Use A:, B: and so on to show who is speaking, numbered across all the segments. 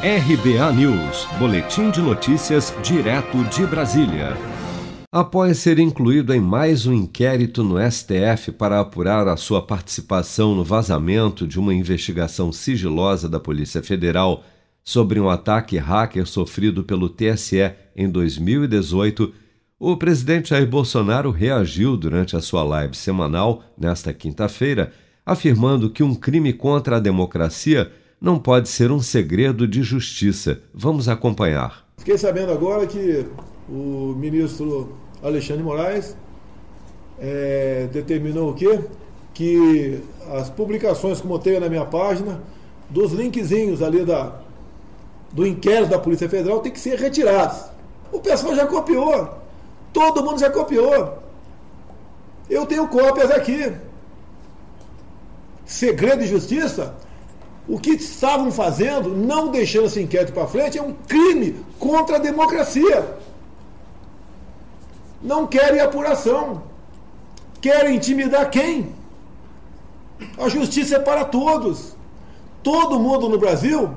A: RBA News, Boletim de Notícias, direto de Brasília. Após ser incluído em mais um inquérito no STF para apurar a sua participação no vazamento de uma investigação sigilosa da Polícia Federal sobre um ataque hacker sofrido pelo TSE em 2018, o presidente Jair Bolsonaro reagiu durante a sua live semanal, nesta quinta-feira, afirmando que um crime contra a democracia não pode ser um segredo de justiça. Vamos acompanhar.
B: Fiquei sabendo agora que o ministro Alexandre Moraes é, determinou o quê? Que as publicações, como eu tenho na minha página, dos linkzinhos ali da, do inquérito da Polícia Federal tem que ser retirados. O pessoal já copiou. Todo mundo já copiou. Eu tenho cópias aqui. Segredo de justiça o que estavam fazendo, não deixando esse inquérito para frente, é um crime contra a democracia. Não querem apuração. Querem intimidar quem? A justiça é para todos. Todo mundo no Brasil,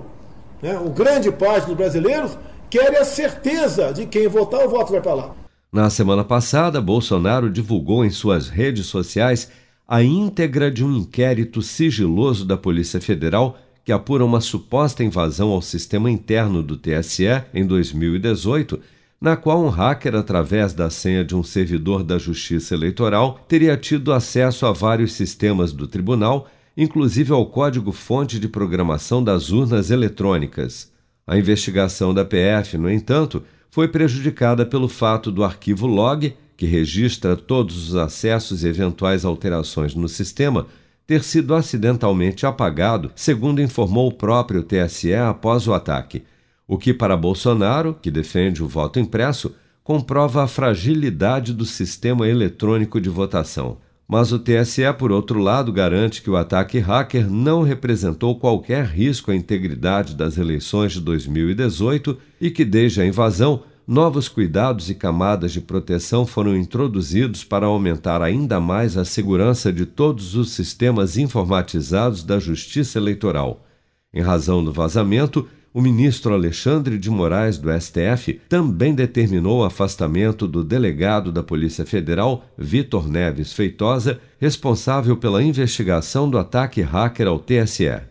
B: né, o grande parte dos brasileiros, querem a certeza de quem votar, o voto vai para lá.
A: Na semana passada, Bolsonaro divulgou em suas redes sociais a íntegra de um inquérito sigiloso da Polícia Federal que apura uma suposta invasão ao sistema interno do TSE em 2018, na qual um hacker, através da senha de um servidor da Justiça Eleitoral, teria tido acesso a vários sistemas do tribunal, inclusive ao código-fonte de programação das urnas eletrônicas. A investigação da PF, no entanto, foi prejudicada pelo fato do arquivo log que registra todos os acessos e eventuais alterações no sistema, ter sido acidentalmente apagado, segundo informou o próprio TSE após o ataque. O que, para Bolsonaro, que defende o voto impresso, comprova a fragilidade do sistema eletrônico de votação. Mas o TSE, por outro lado, garante que o ataque hacker não representou qualquer risco à integridade das eleições de 2018 e que, desde a invasão, novos cuidados e camadas de proteção foram introduzidos para aumentar ainda mais a segurança de todos os sistemas informatizados da Justiça Eleitoral. Em razão do vazamento, o ministro Alexandre de Moraes, do STF, também determinou o afastamento do delegado da Polícia Federal, Vitor Neves Feitosa, responsável pela investigação do ataque hacker ao TSE.